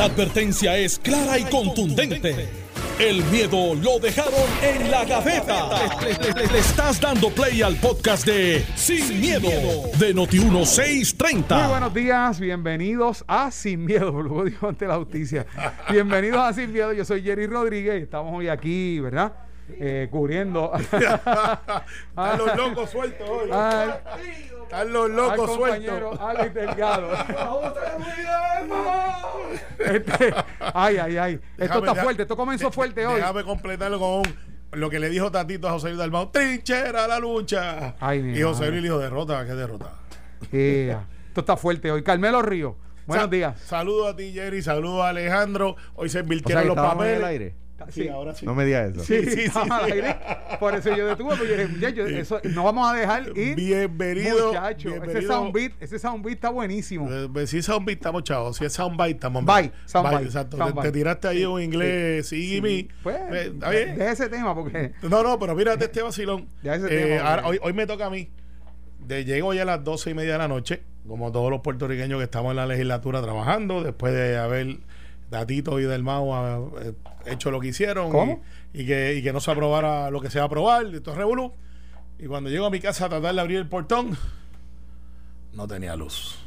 La advertencia es clara y contundente. El miedo lo dejaron en la gaveta. Le, estás dando play al podcast de Sin, miedo, de Muy Noti1630. buenos días, bienvenidos a Sin Miedo, luego digo ante la justicia. Bienvenidos a Sin Miedo, yo soy Jerry Rodríguez estamos hoy aquí, ¿verdad? Eh, cubriendo Están los locos sueltos hoy. al, Están los al locos compañero sueltos. Alex Delgado. Este, ay, ay, ay. Esto Déjame- está fuerte, esto comenzó de- fuerte hoy. Déjame completarlo con lo que le dijo Tatito a José Luis Dalmau. Trinchera la lucha. Ay, mi y José madre. Luis le dijo derrota, ¿qué derrota? Eh, esto está fuerte hoy. Carmelo Río, buenos Sa- días. Saludos a ti, Jerry. Saludos a Alejandro. Hoy se O sea, invirtieron que los en papeles. el aire. Sí, Sí. ahora sí. No me digas eso. Sí, sí, sí. Por eso yo detuve, porque yo dije, muchacho, eso no vamos a dejar ir. Bienvenido. Muchacho, ese soundbeat, ese soundbeat está buenísimo. Eh, Si es soundbite, estamos chavos. Si es soundbite, estamos Bite, soundbite, Exacto. Te- soundbite. Te, tiraste ahí un inglés, sí, y me. Pues, Eh, de ese tema, porque No, no, pero mírate este vacilón. Ese Eh, tema, ahora- hombre. hoy, hoy me toca a mí. De, llego ya a las doce y media de la noche, como todos los puertorriqueños que estamos en la legislatura trabajando, después de haber Datito y Del Mau ah, eh, hecho lo que hicieron ¿Cómo? Y, y que, y que no se aprobara lo que se va a aprobar, esto es revolú. Y cuando llego a mi casa a tratar de abrir el portón, no tenía luz.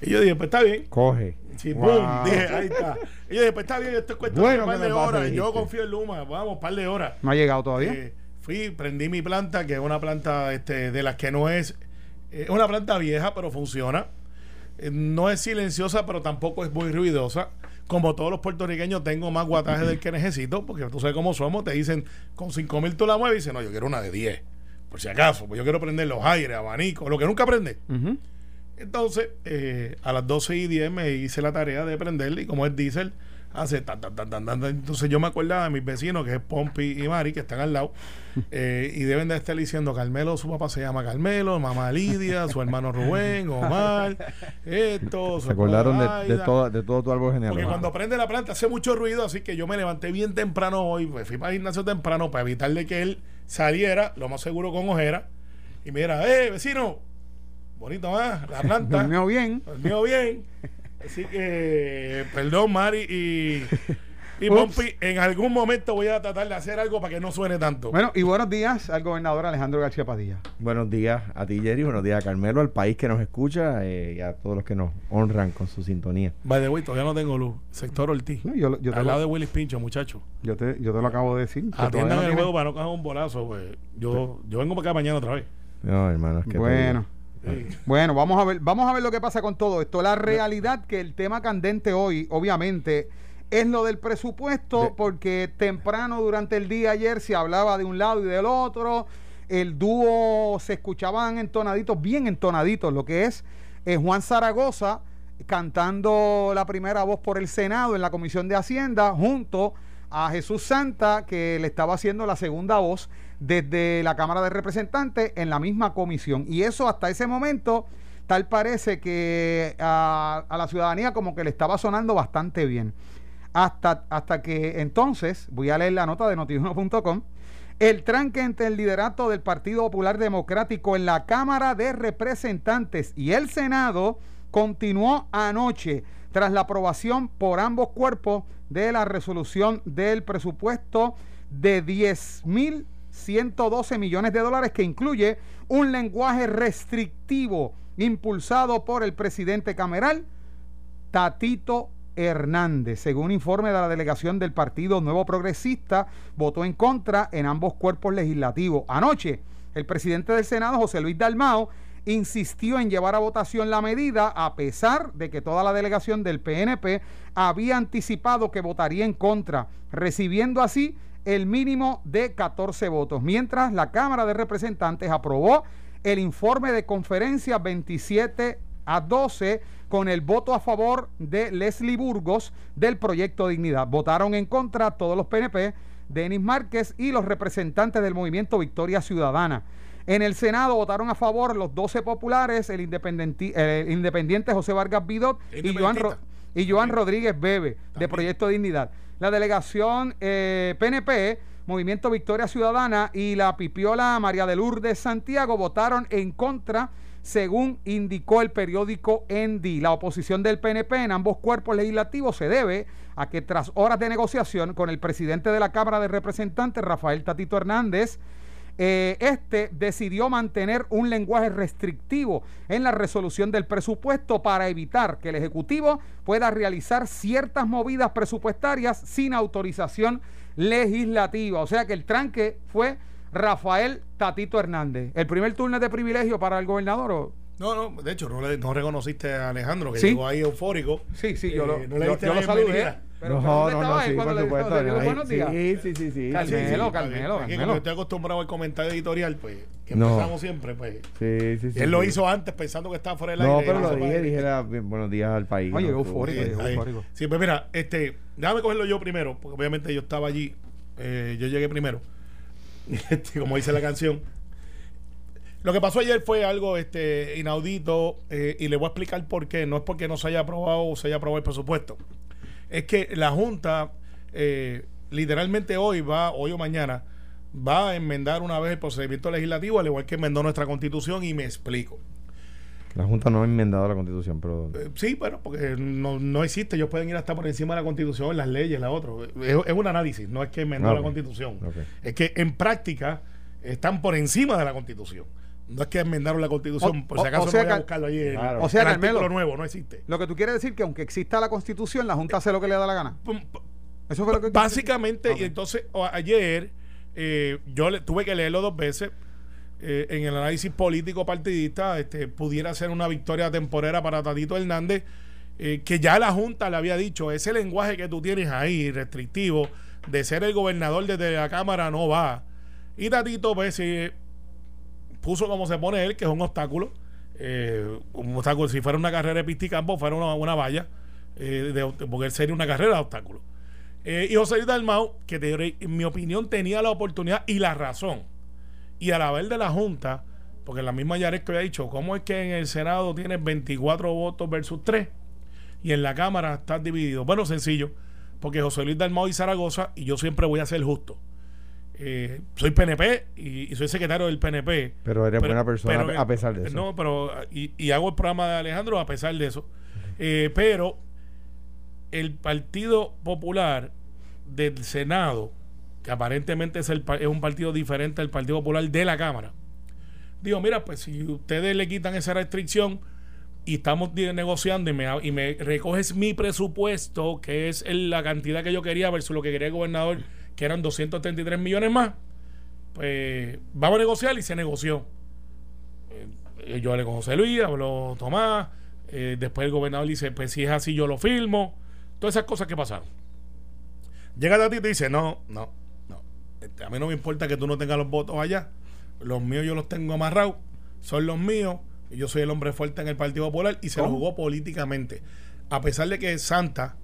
Y yo dije, pues está bien. Coge. Sí, Wow. boom, dije, ahí está. Y yo dije, pues está bien, esto es cuestión Bueno de un par de horas. Yo confío en Luma, vamos, par de horas. no ha llegado todavía. Eh, fui, prendí mi planta, que es una planta este, de las que no es. Es una planta vieja, pero funciona. Eh, no es silenciosa, pero tampoco es muy ruidosa. Como todos los puertorriqueños, tengo más guataje del que necesito, porque tú sabes cómo somos. Te dicen, con 5 mil tú la mueves y dicen, no, yo quiero una de 10. Por si acaso, pues yo quiero prender los aires, abanicos, lo que nunca prende. Ujú. Entonces, eh, a las 12 y 10 me hice la tarea de prenderle y como es diésel, hace tan, tan, tan, tan, tan. Entonces yo me acordaba de mis vecinos, que es Pompi y Mari, que están al lado, eh, y deben de estar diciendo, Carmelo, su papá se llama Carmelo, mamá Lidia, su hermano Rubén, Omar, esto, su Se acordaron de, todo, de todo tu árbol Porque genealógico. cuando prende la planta hace mucho ruido, así que yo me levanté bien temprano hoy, me fui para el gimnasio temprano para evitarle que él saliera, lo más seguro con ojera, y me dijera, eh, vecino, bonito más, la planta. Durmió bien. Mío bien. Así que, perdón, Mari y, y. Pompi, en algún momento voy a tratar de hacer algo para que no suene tanto. Bueno, y buenos días al gobernador Alejandro García Padilla. Buenos días a ti, Jerry. Buenos días a Carmelo, al país que nos escucha eh, y a todos los que nos honran con su sintonía. By the way, todavía no tengo luz. Sector Ortiz. No, yo, yo, te al lado de Willis Pincho, muchacho. yo, te, yo te lo acabo de decir. Atiendan no el juego para no coger un bolazo. Pues. Yo, yo vengo para acá mañana otra vez. No, hermano, es que te Bueno. Sí. Bueno, vamos a ver, vamos a ver lo que pasa con todo esto. La realidad que el tema candente hoy, obviamente, es lo del presupuesto, porque temprano durante el día ayer se hablaba de un lado y del otro. El dúo se escuchaban entonaditos, bien entonaditos, lo que es eh, Juan Zaragoza cantando la primera voz por el Senado en la Comisión de Hacienda, junto a Jesús Santa, que le estaba haciendo la segunda voz desde la Cámara de Representantes en la misma comisión. Y eso hasta ese momento, tal parece que a, la ciudadanía como que le estaba sonando bastante bien. Hasta, hasta que entonces, voy a leer la nota de notiuno.com, el tranque entre el liderato del Partido Popular Democrático en la Cámara de Representantes y el Senado continuó anoche tras la aprobación por ambos cuerpos de la resolución del presupuesto de 10.112 millones de dólares que incluye un lenguaje restrictivo impulsado por el presidente cameral Tatito Hernández. Según informe de la delegación del Partido Nuevo Progresista, votó en contra en ambos cuerpos legislativos. Anoche, el presidente del Senado, José Luis Dalmao, insistió en llevar a votación la medida a pesar de que toda la delegación del PNP había anticipado que votaría en contra, recibiendo así el mínimo de 14 votos, mientras la Cámara de Representantes aprobó el informe de conferencia 27 a 12 con el voto a favor de Leslie Burgos del proyecto Dignidad. Votaron en contra todos los PNP, Denis Márquez y los representantes del movimiento Victoria Ciudadana. En el Senado votaron a favor los 12 populares, el, independiente José Vargas Bidot y Joan, Ro- y Joan Rodríguez Bebe de. Proyecto Dignidad. La delegación eh, PNP, Movimiento Victoria Ciudadana y la pipiola María de Lourdes Santiago votaron en contra según indicó el periódico Endi. La oposición del PNP en ambos cuerpos legislativos se debe a que tras horas de negociación con el presidente de la Cámara de Representantes, Rafael Tatito Hernández, eh, este decidió mantener un lenguaje restrictivo en la resolución del presupuesto para evitar que el Ejecutivo pueda realizar ciertas movidas presupuestarias sin autorización legislativa. O sea que el tranque fue Rafael Tatito Hernández. ¿El primer turno es de privilegio para el gobernador o No, no, de hecho, no, le- no reconociste a Alejandro, que Sí. llegó ahí eufórico. Sí, sí, yo lo, Eh, no le yo- yo lo saludé. Pero, no, pero ¿dónde no, no, sí, cuando por le- supuesto. días? Sí, sí, sí, sí. Carmelo. Carmelo, Carmelo. estoy acostumbrado al comentario editorial, pues, que No. empezamos siempre, pues. Sí, sí, sí, él lo hizo antes pensando que estaba fuera del No, aire. pero y lo dije, dije bien, buenos días al país. Oye, ¿no? eufórico, eufórico. Sí, pues mira, este, déjame cogerlo yo primero, porque obviamente yo estaba allí, eh, yo llegué primero, Este, como dice la canción. Lo que pasó ayer fue algo este, inaudito eh, y le voy a explicar por qué. No es porque no se haya aprobado o se haya aprobado el presupuesto. Es que la Junta eh, literalmente hoy va, hoy o mañana, va a enmendar una vez el procedimiento legislativo, al igual que enmendó nuestra constitución y me explico. La Junta no ha enmendado la Constitución, pero... Eh, Sí, bueno, porque no, no existe. Ellos pueden ir hasta por encima de la Constitución, las leyes, la otra. Es, es un análisis, no es que enmendó Ok. la Constitución. Es que en práctica están por encima de la Constitución. No es que enmendaron la Constitución, O- por si acaso o sea no voy a buscarlo Claro. O sea, el Carmelo. artículo nuevo no existe. Lo que tú quieres decir que aunque exista la constitución, la Junta hace lo que le da la gana. Eso fue lo que Básicamente, y entonces o- ayer eh, yo le, tuve que leerlo dos veces. eh, en el análisis político partidista, este, pudiera ser una victoria temporera para Tatito Hernández, eh, que ya la Junta le había dicho, ese lenguaje que tú tienes ahí, restrictivo, de ser el gobernador desde la Cámara, no va. Y Tatito, pues, eh, puso como se pone él, que es un obstáculo. eh, un obstáculo, si fuera una carrera de pisticampo, fuera una, una valla, eh, porque él sería una carrera de obstáculos. Eh, y José Luis Dalmau, que en mi opinión tenía la oportunidad y la razón. Y a la vez de la Junta, porque la misma Yaresco había dicho, ¿cómo es que en el Senado tienes 24 votos versus 3? Y en la Cámara estás dividido. Bueno, sencillo, porque José Luis Dalmau y Zaragoza, y yo siempre voy a ser justo. Eh, soy PNP y, y soy secretario del PNP. Pero eres buena persona pero, a pesar de eso. No, pero y, y hago el programa de Alejandro a pesar de eso. Eh, pero el Partido Popular del Senado, que aparentemente es, el, pa- es un partido diferente al Partido Popular de la Cámara, digo, mira, pues si ustedes le quitan esa restricción y estamos negociando y me, y me recoges mi presupuesto, que es el- la cantidad que yo quería versus lo que quería el gobernador, que eran 233 millones más, pues vamos a negociar y se negoció. Eh, yo hablé con José Luis, habló Tomás, eh, después el gobernador dice, pues si es así yo lo filmo, todas esas cosas que pasaron. Llega Tati y te dice, no, no, no, Este, a mí no me importa que tú no tengas los votos allá, los míos yo los tengo amarrados, son los míos, y yo soy el hombre fuerte en el Partido Popular y se lo jugó políticamente. A pesar de que Santa,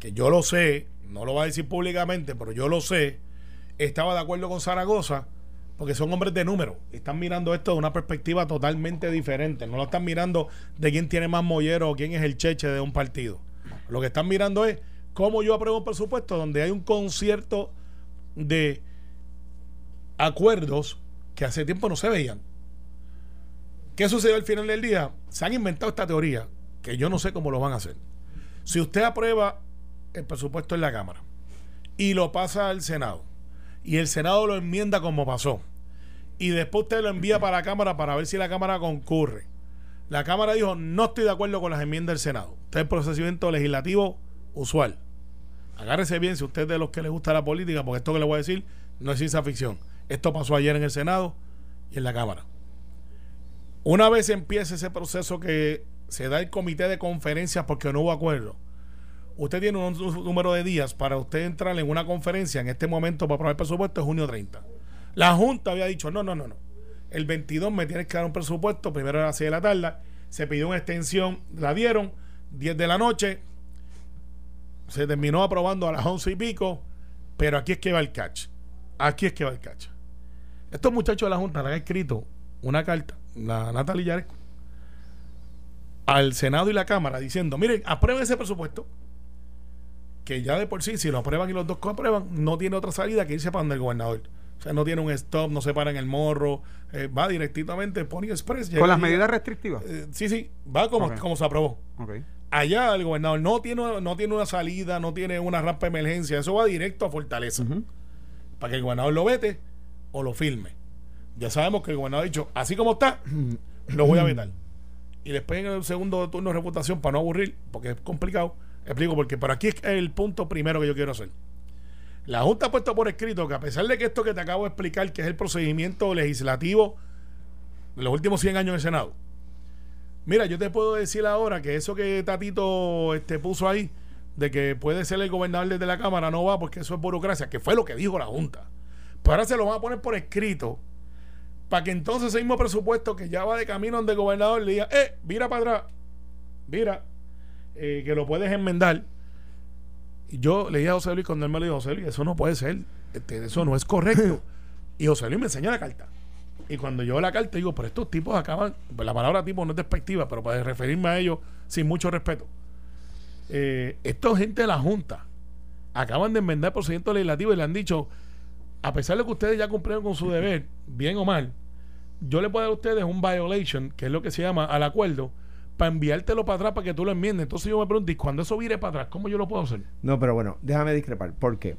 que yo lo sé, no lo va a decir públicamente, pero yo lo sé, estaba de acuerdo con Zaragoza, porque son hombres de número. Están mirando esto de una perspectiva totalmente diferente. No lo están mirando de quién tiene más mollero o quién es el cheche de un partido. Lo que están mirando es cómo yo apruebo un presupuesto donde hay un concierto de acuerdos que hace tiempo no se veían. ¿Qué sucedió al final del día? Se han inventado esta teoría que yo no sé cómo lo van a hacer. Si usted aprueba el presupuesto en la Cámara y lo pasa al Senado y el Senado lo enmienda como pasó y después usted lo envía para la Cámara para ver si la Cámara concurre. La Cámara dijo, no estoy de acuerdo con las enmiendas del Senado. Este es el procedimiento legislativo usual. Agárrese bien si usted es de los que le gusta la política, porque esto que le voy a decir no es ciencia ficción. Esto pasó ayer en el Senado y en la Cámara. Una vez empiece ese proceso que se da el comité de conferencias porque no hubo acuerdo, usted tiene un, número de días para usted entrar en una conferencia en este momento para aprobar el presupuesto, es junio 30. La Junta había dicho, no, no, no, no. El 22 me tienes que dar un presupuesto, primero a las 6 de la tarde, se pidió una extensión, la dieron, 10 de la noche, se terminó aprobando a las 11 y pico, pero aquí es que va el catch. Aquí es que va el catch. Estos muchachos de la Junta le han escrito una carta, la Natalia Yaresco, al Senado y la Cámara diciendo, miren, aprueben ese presupuesto, que ya de por sí, si lo aprueban y los dos aprueban, no tiene otra salida que irse para donde el gobernador. O sea, no tiene un stop, no se para en el morro, eh, va directamente Pony Express. llega Con las medidas restrictivas. eh, sí, sí, va como, como se aprobó. Allá el gobernador no tiene, no tiene una salida, no tiene una rampa de emergencia, eso va directo a Fortaleza. Para que el gobernador lo vete o lo firme. Ya sabemos que el gobernador ha dicho, así como está, lo voy a vetar. Y después en el segundo turno de reputación, para no aburrir, porque es complicado, explico por aquí es el punto primero que yo quiero hacer. La Junta ha puesto por escrito que a pesar de que esto que te acabo de explicar, que es el procedimiento legislativo de los últimos 100 años en el Senado, mira, yo te puedo decir ahora que eso que Tatito este, puso ahí, de que puede ser el gobernador desde la Cámara, no va porque eso es burocracia, que fue lo que dijo la Junta. Pero ahora se lo van a poner por escrito para que entonces ese mismo presupuesto que ya va de camino donde el gobernador le diga, eh, mira para atrás, mira, eh, que lo puedes enmendar. Y yo le dije a José Luis cuando él me lo dijo, José Luis, eso no puede ser, este, eso no es correcto. y José Luis me enseña la carta. Y cuando yo la carta digo, pero estos tipos acaban, pues la palabra tipo no es despectiva, pero para referirme a ellos sin mucho respeto. Eh, esto es gente de la Junta. Acaban de enmendar el procedimiento legislativo y le han dicho, a pesar de que ustedes ya cumplieron con su deber, bien o mal, yo le puedo dar a ustedes un violation, que es lo que se llama al acuerdo, para enviártelo para atrás para que tú lo enmiendes. Entonces yo me pregunto, ¿y cuando eso vire para atrás, cómo yo lo puedo hacer? No, pero bueno, déjame discrepar. ¿Por qué?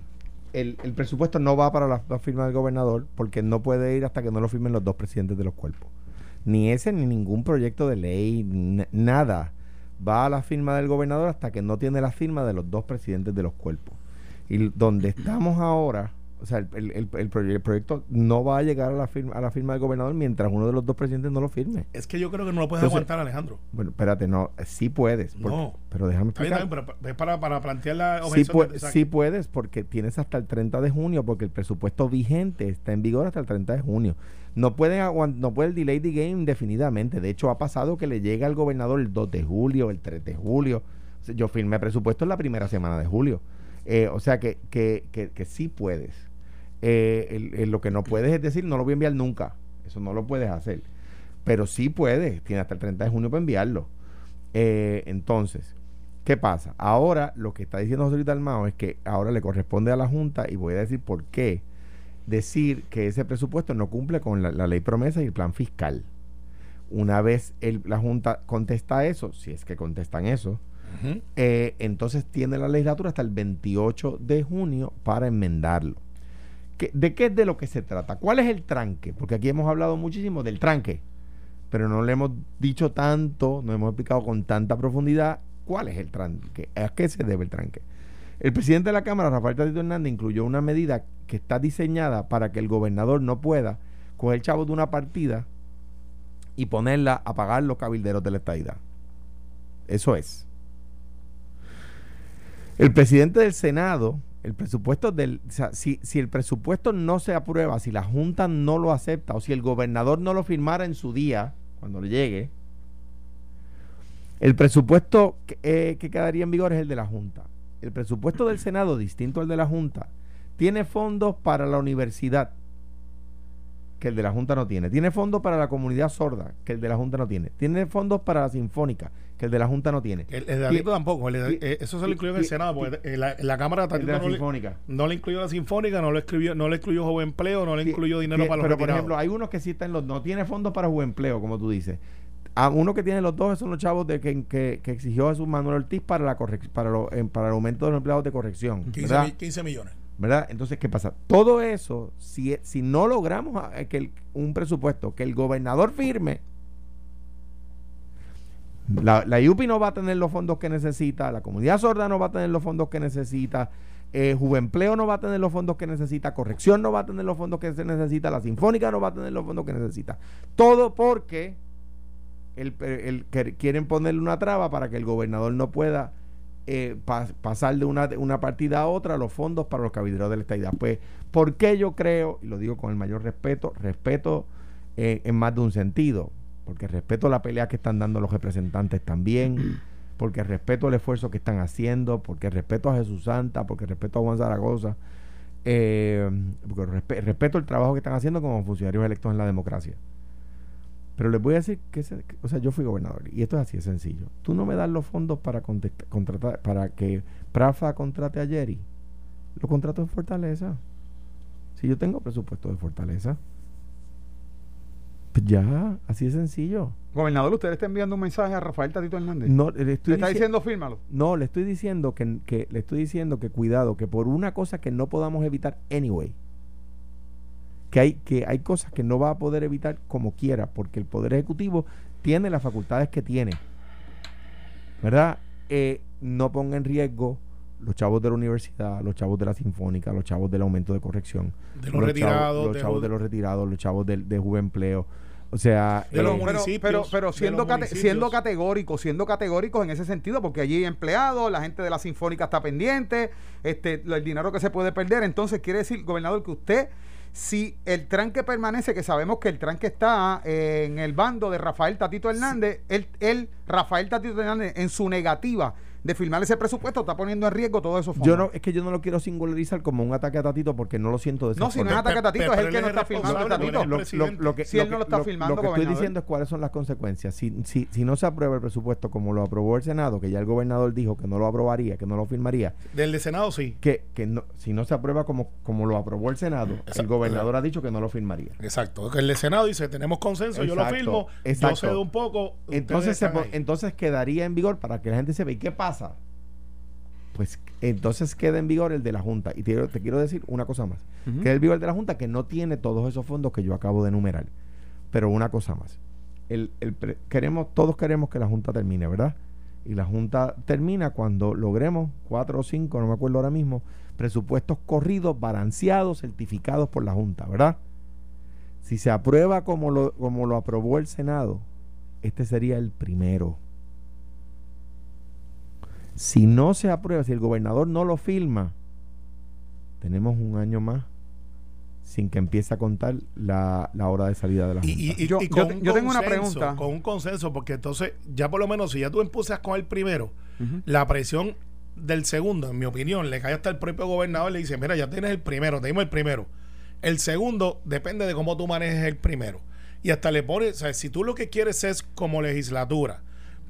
El, el presupuesto no va para la, la firma del gobernador porque no puede ir hasta que no lo firmen los dos presidentes de los cuerpos. Ni ese ni ningún proyecto de ley, nada va a la firma del gobernador hasta que no tiene la firma de los dos presidentes de los cuerpos. Y donde estamos ahora, o sea, el, el- el- el proye- el proyecto no va a llegar a la, firma, a la firma del gobernador mientras uno de los dos presidentes no lo firme. Es que yo creo que no lo puedes Entonces- aguantar, Alejandro. Bueno, espérate, no, sí puedes. porque- No. Pero déjame explicar. pero es para, para plantear la Sí, objeción exacto. sí puedes porque tienes hasta el 30 de junio porque el presupuesto vigente está en vigor hasta el 30 de junio. No pueden no puede el delay the game indefinidamente. De hecho, ha pasado que le llega al gobernador el 2 de julio, el 3 de julio. Yo firmé presupuesto en la primera semana de julio. Eh, o sea que, que, que, que sí puedes. Eh, el- el- lo que no puedes es decir, no lo voy a enviar nunca. Eso no lo puedes hacer. Pero sí puedes. Tienes hasta el 30 de junio para enviarlo. Eh, entonces, ¿Qué pasa? Ahora lo que está diciendo José Luis Dalmao es que ahora le corresponde a la Junta, y voy a decir por qué, decir que ese presupuesto no cumple con la, la ley promesa y el plan fiscal. Una vez el- la Junta contesta eso, si es que contestan eso, eh, entonces tiene la legislatura hasta el 28 de junio para enmendarlo. ¿Qué- ¿De qué es de lo que se trata? ¿Cuál es el tranque? Porque aquí hemos hablado muchísimo del tranque, pero no le hemos dicho tanto, no hemos explicado con tanta profundidad cuál es el tranque, a qué se debe el tranque. El presidente de la Cámara, Rafael Tatito Hernández, incluyó una medida que está diseñada para que el gobernador no pueda coger chavos de una partida y ponerla a pagar los cabilderos de la estadidad. Eso es. El presidente del Senado, el presupuesto del, o sea, si, si el presupuesto no se aprueba, si la Junta no lo acepta o si el gobernador no lo firmara en su día, cuando le llegue, el presupuesto que, eh, que quedaría en vigor es el de la Junta. El presupuesto del Senado, distinto al de la Junta, tiene fondos para la universidad, que el de la Junta no tiene. Tiene fondos para la comunidad sorda, que el de la Junta no tiene. Tiene fondos para la sinfónica, que el de la Junta no tiene. El, el de Tatito tampoco. el eh, eso se lo incluyó en el Senado. Porque en la, la Cámara de la no le, sinfónica. no le incluyó la Sinfónica, no le, escribió, no le incluyó Joven Empleo, no le incluyó dinero para los Pero, por ejemplo, hay unos que sí están los... No tiene fondos para juego empleo, como tú dices. A uno que tiene los dos son los chavos de que, que, que exigió Jesús Manuel Ortiz para la correc- para, lo- para el aumento de los empleados de corrección. 15, ¿verdad? mi- 15 millones. ¿verdad? Entonces, ¿qué pasa? Todo eso, si, si no logramos a- que el- un presupuesto que el gobernador firme, la, la IUPI no va a tener los fondos que necesita, la comunidad sorda no va a tener los fondos que necesita, eh, no va a tener los fondos que necesita, Corrección no va a tener los fondos que se necesita, la Sinfónica no va a tener los fondos que necesita. Todo porque el, el- quieren ponerle una traba para que el gobernador no pueda eh, pas- pasar de una, una partida a otra los fondos para los cabilderos de la estadidad. Pues, ¿por qué yo creo, y lo digo con el mayor respeto, respeto eh, en más de un sentido? Porque respeto la pelea que están dando los representantes también, porque respeto el esfuerzo que están haciendo, porque respeto a Jesús Santa, porque respeto a Juan Zaragoza, eh, porque respe- respeto el trabajo que están haciendo como funcionarios electos en la democracia. Pero les voy a decir que, o sea, yo fui gobernador y esto es así de sencillo. Tú no me das los fondos para contratar, para que Prafa contrate a Jerry. Lo contrato en Fortaleza. Si yo tengo presupuesto de fortaleza, pues ya, así de sencillo. Gobernador, usted le está enviando un mensaje a Rafael Tatito Hernández. No, le estoy le está dici- diciendo fírmalo. No, le estoy diciendo que, que le estoy diciendo que cuidado, que por una cosa que no podamos evitar anyway, que hay, que hay cosas que no va a poder evitar como quiera, porque el Poder Ejecutivo tiene las facultades que tiene. ¿Verdad? Eh, no ponga en riesgo los chavos de la universidad, los chavos de la sinfónica, los chavos del aumento de corrección, De los chavos- retirados, los de chavos de los retirados, los chavos del de Juvenpleo. O sea, De los eh, pero, municipios, pero, pero de siendo, los cate- municipios. siendo categóricos, siendo categóricos en ese sentido, porque allí hay empleados, la gente de la Sinfónica está pendiente, este, el dinero que se puede perder. Entonces, quiere decir, gobernador, que usted, si el tranque permanece, que sabemos que el tranque está eh, en el bando de Rafael Tatito Hernández, él, él, Rafael Tatito Hernández, en su negativa de firmar ese presupuesto, está poniendo en riesgo esos fondos. yo no, es que yo no lo quiero singularizar como un ataque a Tatito porque no lo siento de esa No, si no es ataque a Tatito, es el él que no está firmando a Tatito. lo, lo- lo que, Si él no lo está firmando, lo que estoy diciendo es cuáles son las consecuencias. Si, si, si no se aprueba el presupuesto como lo aprobó el Senado, que ya el gobernador dijo que no lo aprobaría, que no lo firmaría, Del de Senado sí. que, que no, si no se aprueba como, como lo aprobó el Senado, el Exacto. gobernador ha dicho que no lo firmaría. Exacto. El de Senado dice, tenemos consenso, yo lo Exacto, firmo, yo exacto. cedo un poco. Entonces, se entonces quedaría en vigor para que la gente sepa, ¿y qué pasa? Pues entonces queda en vigor el de la Junta. Y te, quiero- te quiero decir una cosa más. Ujú. Queda en vigor el de la Junta que no tiene todos esos fondos que yo acabo de enumerar. Pero una cosa más. El, queremos, todos queremos que la Junta termine, ¿verdad? Y la Junta termina cuando logremos cuatro o cinco, no me acuerdo ahora mismo, presupuestos corridos, balanceados, certificados por la Junta, ¿verdad? Si se aprueba como lo, como lo aprobó el Senado, este sería el primero. Si no se aprueba, si el gobernador no lo firma, tenemos un año más sin que empiece a contar la, la hora de salida de la Junta. Y, y- y- Yo- y yo con te- un yo tengo una pregunta. Con un consenso, porque entonces, ya por lo menos, si ya tú empiezas con el primero, la presión del segundo, en mi opinión, le cae hasta el propio gobernador y le dice, mira, ya tienes el primero, te dimos el primero. El segundo depende de cómo tú manejes el primero. Y hasta le pones, o sea, si tú lo que quieres es como legislatura,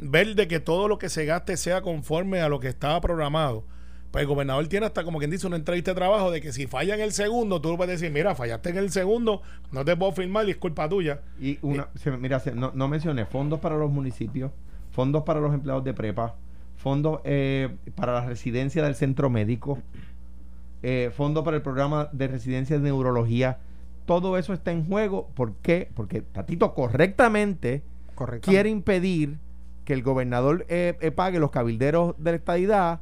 ver de que todo lo que se gaste sea conforme a lo que estaba programado, pues el gobernador tiene hasta como quien dice una entrevista de trabajo de que si falla en el segundo, tú le puedes decir, mira, fallaste en el segundo, no te puedo firmar y es culpa tuya. Y una, se- mira, se- no, no mencioné fondos para los municipios, fondos para los empleados de prepa, fondos eh, para la residencia del centro médico, eh, fondos para el programa de residencia de neurología. Todo eso está en juego. ¿Por qué? Porque Tatito correctamente Correcto. quiere impedir que el gobernador eh, eh, pague los cabilderos de la estadidad.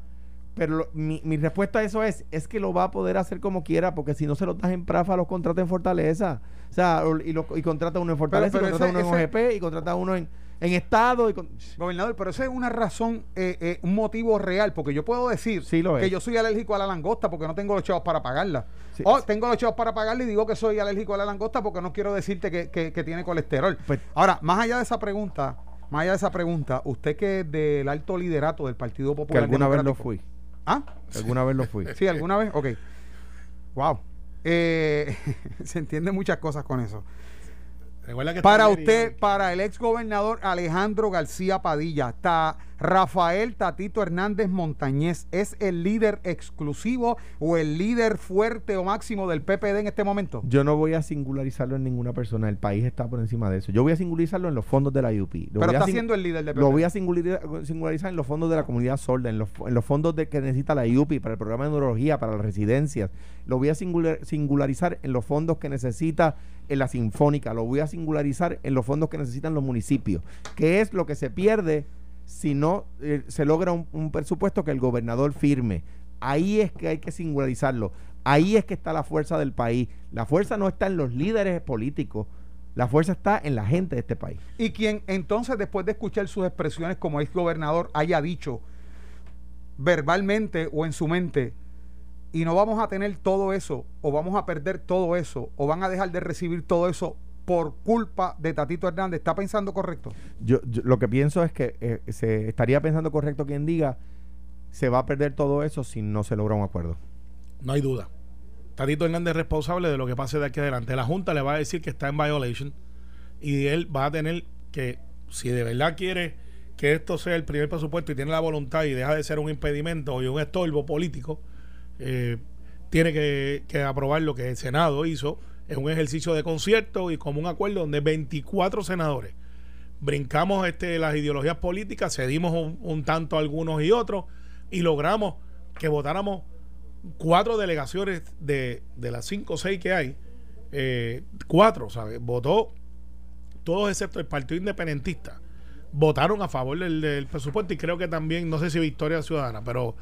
Pero lo- mi, mi respuesta a eso es, es que lo va a poder hacer como quiera, porque si no se los das en Prafa, los contrata en Fortaleza. O sea, y, lo- y contrata uno en Fortaleza, pero y contrata ese- uno en ese- OGP, y contrata uno en, en Estado. Y con- Gobernador, pero eso es una razón, eh, eh, un motivo real, porque yo puedo decir Sí lo que yo soy alérgico a la langosta porque no tengo los chavos para pagarla. Sí, o sí. tengo los chavos para pagarla y digo que soy alérgico a la langosta porque no quiero decirte que, que- que tiene colesterol. Pues- Ahora, más allá de esa pregunta, más allá de esa pregunta, usted que es del alto liderato del Partido que Popular alguna vez lo fui. ¿Ah? que alguna vez lo fui. Sí, alguna vez. Ok. Wow. Eh, se entienden muchas cosas con eso. Recuerda que Para usted, para el ex gobernador Alejandro García Padilla, está Rafael Tatito Hernández Montañez, ¿es el líder exclusivo o el líder fuerte o máximo del PPD en este momento? Yo no voy a singularizarlo en ninguna persona. El país está por encima de eso. Yo voy a singularizarlo en los fondos de la UP. Lo Pero está siendo el líder del PPD. Lo voy a singularizar, en los fondos de la comunidad sorda, en los, en los fondos de, que necesita la IUPI, para el programa de neurología, para las residencias. Lo voy a singular- singularizar en los fondos que necesita en la Sinfónica. Lo voy a singularizar en los fondos que necesitan los municipios. ¿Qué es lo que se pierde si no eh, se logra un, un presupuesto que el gobernador firme? Ahí es que hay que singularizarlo. Ahí es que está la fuerza del país. La fuerza no está en los líderes políticos. La fuerza está en la gente de este país. Y quien entonces, después de escuchar sus expresiones como ex gobernador, haya dicho verbalmente o en su mente, y no vamos a tener todo eso, o vamos a perder todo eso, o van a dejar de recibir todo eso por culpa de Tatito Hernández, ¿está pensando correcto? Yo, yo lo que pienso es que eh, se estaría pensando correcto quien diga se va a perder todo eso si no se logra un acuerdo. No hay duda. Tatito Hernández es responsable de lo que pase de aquí adelante. La Junta le va a decir que está en violation y él va a tener que, si de verdad quiere que esto sea el primer presupuesto y tiene la voluntad y deja de ser un impedimento y un estorbo político, eh, tiene que, que aprobar lo que el Senado hizo. Es un ejercicio de concierto y como un acuerdo donde 24 senadores brincamos este, las ideologías políticas, cedimos un, tanto a algunos y otros y logramos que votáramos cuatro delegaciones de, de las cinco o seis que hay, eh, cuatro, ¿sabes? Votó todos excepto el Partido Independentista, votaron a favor del, del presupuesto y creo que también, no sé si Victoria Ciudadana, pero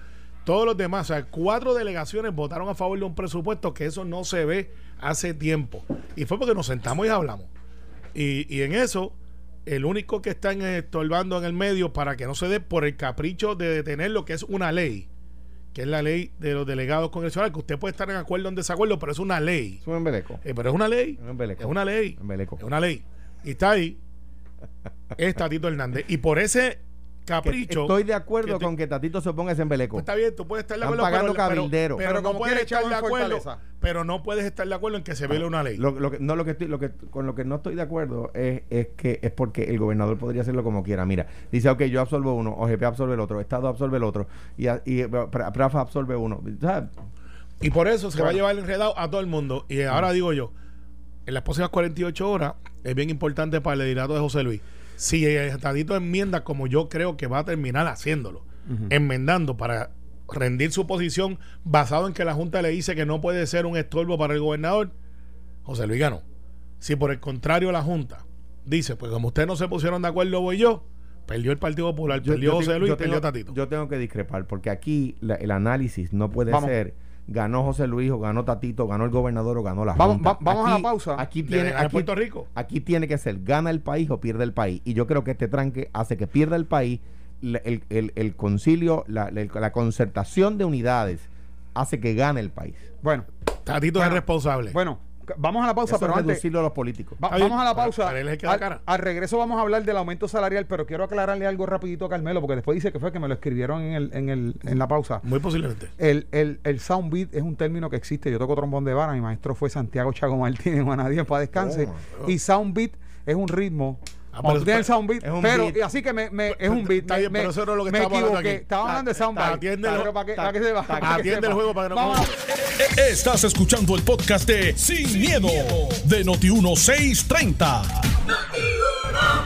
todos los demás, o sea, cuatro delegaciones votaron a favor de un presupuesto que eso no se ve hace tiempo. Y fue porque nos sentamos y hablamos. Y, y en eso, el único que están estorbando en el medio para que no se dé por el capricho de detener lo que es una ley, que es la ley de los delegados congresionales, que usted puede estar en acuerdo o en desacuerdo, pero es una ley. Es un embeleco. Eh, pero es una ley. Un embeleco. Es una ley. Embeleco. Es una ley. Y está ahí. Es Tatito Hernández. Y por ese capricho. estoy de acuerdo que te- con que Tatito se ponga ese embeleco. Pues está bien, tú puedes estar de Están acuerdo, pagando pero, pero- cabildero. pero Pero no como puedes estar de acuerdo, Fortaleza. pero no puedes estar de acuerdo en que se viole una ley. Lo, lo que, no, lo que estoy, lo que, con lo que no estoy de acuerdo es, es que es porque el gobernador podría hacerlo como quiera. Mira, dice, ok, yo absorbo uno, OGP absorbe el otro, Estado absorbe el otro, y, y eh, Pra- Prafa absorbe uno. Y por eso se va a llevar enredado a todo el mundo. Y ahora digo yo, en las próximas 48 horas es bien importante para el liderato de José Luis. Si el Tadito enmienda como yo creo que va a terminar haciéndolo, enmendando para rendir su posición basado en que la Junta le dice que no puede ser un estorbo para el gobernador, José Luis ganó. Si por el contrario la Junta dice, pues como ustedes no se pusieron de acuerdo, voy yo, perdió el Partido Popular, yo- perdió yo José Luis, yo perdió tengo- Tatito. Yo tengo que discrepar, porque aquí la- el análisis no puede Vamos. ser ganó José Luis o ganó Tatito, ganó el gobernador o ganó la Vamos- Junta. va- vamos a la pausa. Aquí tiene, de aquí, Puerto Rico. aquí tiene que ser gana el país o pierde el país. Y yo creo que este tranque hace que pierda el país, el, el- el concilio, la, la- la concertación de unidades hace que gane el país. Bueno, Tatito Bueno, es responsable. bueno, vamos a la pausa, Eso pero es antes. reducirlo a los políticos. Va- vamos a la para- pausa. para da al, cara. al regreso vamos a hablar del aumento salarial, pero quiero aclararle algo rapidito a Carmelo, porque después dice que fue que me lo escribieron en, el, en, el, en la pausa. Muy posiblemente. El, el, el sound beat es un término que existe. Yo toco trombón de vara. Mi maestro fue Santiago Chago Martínez, Juanadía, para descanse. Toma. Y sound beat es un ritmo. Ah, pero el sound beat, es un pero beat. así que me, me- es un beat. está me- bien, me- pero eso no es lo que me estamos hablando equivoqué. aquí. Estaba hablando de sound beat. Atiende lo- para que, para que para que atiende el sepa. juego para que no Vamos. Estás escuchando el podcast de Sin, miedo, de Noti1630.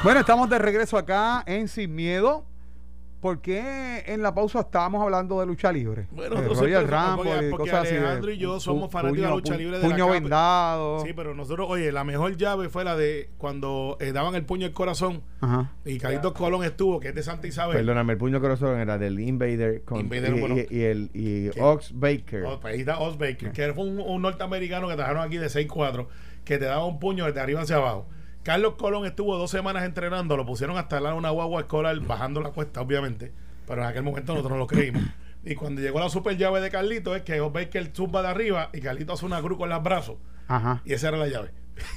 Bueno, estamos de regreso acá en Sin Miedo. ¿Por qué en la pausa estábamos hablando de lucha libre? Bueno, Eh, nosotros Royal porque- y porque cosas así. de Alejandro y yo somos pu- fanáticos de la lucha libre de la Puño vendado. Sí, pero nosotros, oye, la mejor llave fue la de cuando eh, daban el puño al corazón Ajá. y Carlitos Colón estuvo, que es de Santa Isabel. Perdóname, el puño corazón era del Invader, con, Invader, y, bueno. y- y el y. Ox Baker. Oh, Oz Baker, que fue un, un norteamericano que trajeron aquí de 6'4, que te daba un puño desde arriba hacia abajo. Carlos Colón estuvo dos semanas entrenando, lo pusieron hasta de una guagua escolar bajando la cuesta, obviamente, pero en aquel momento nosotros no lo creímos. Y cuando llegó la super llave de Carlito es que Oz Baker zumba de arriba y Carlito hace una cruz con los brazos Ajá. y esa era la llave.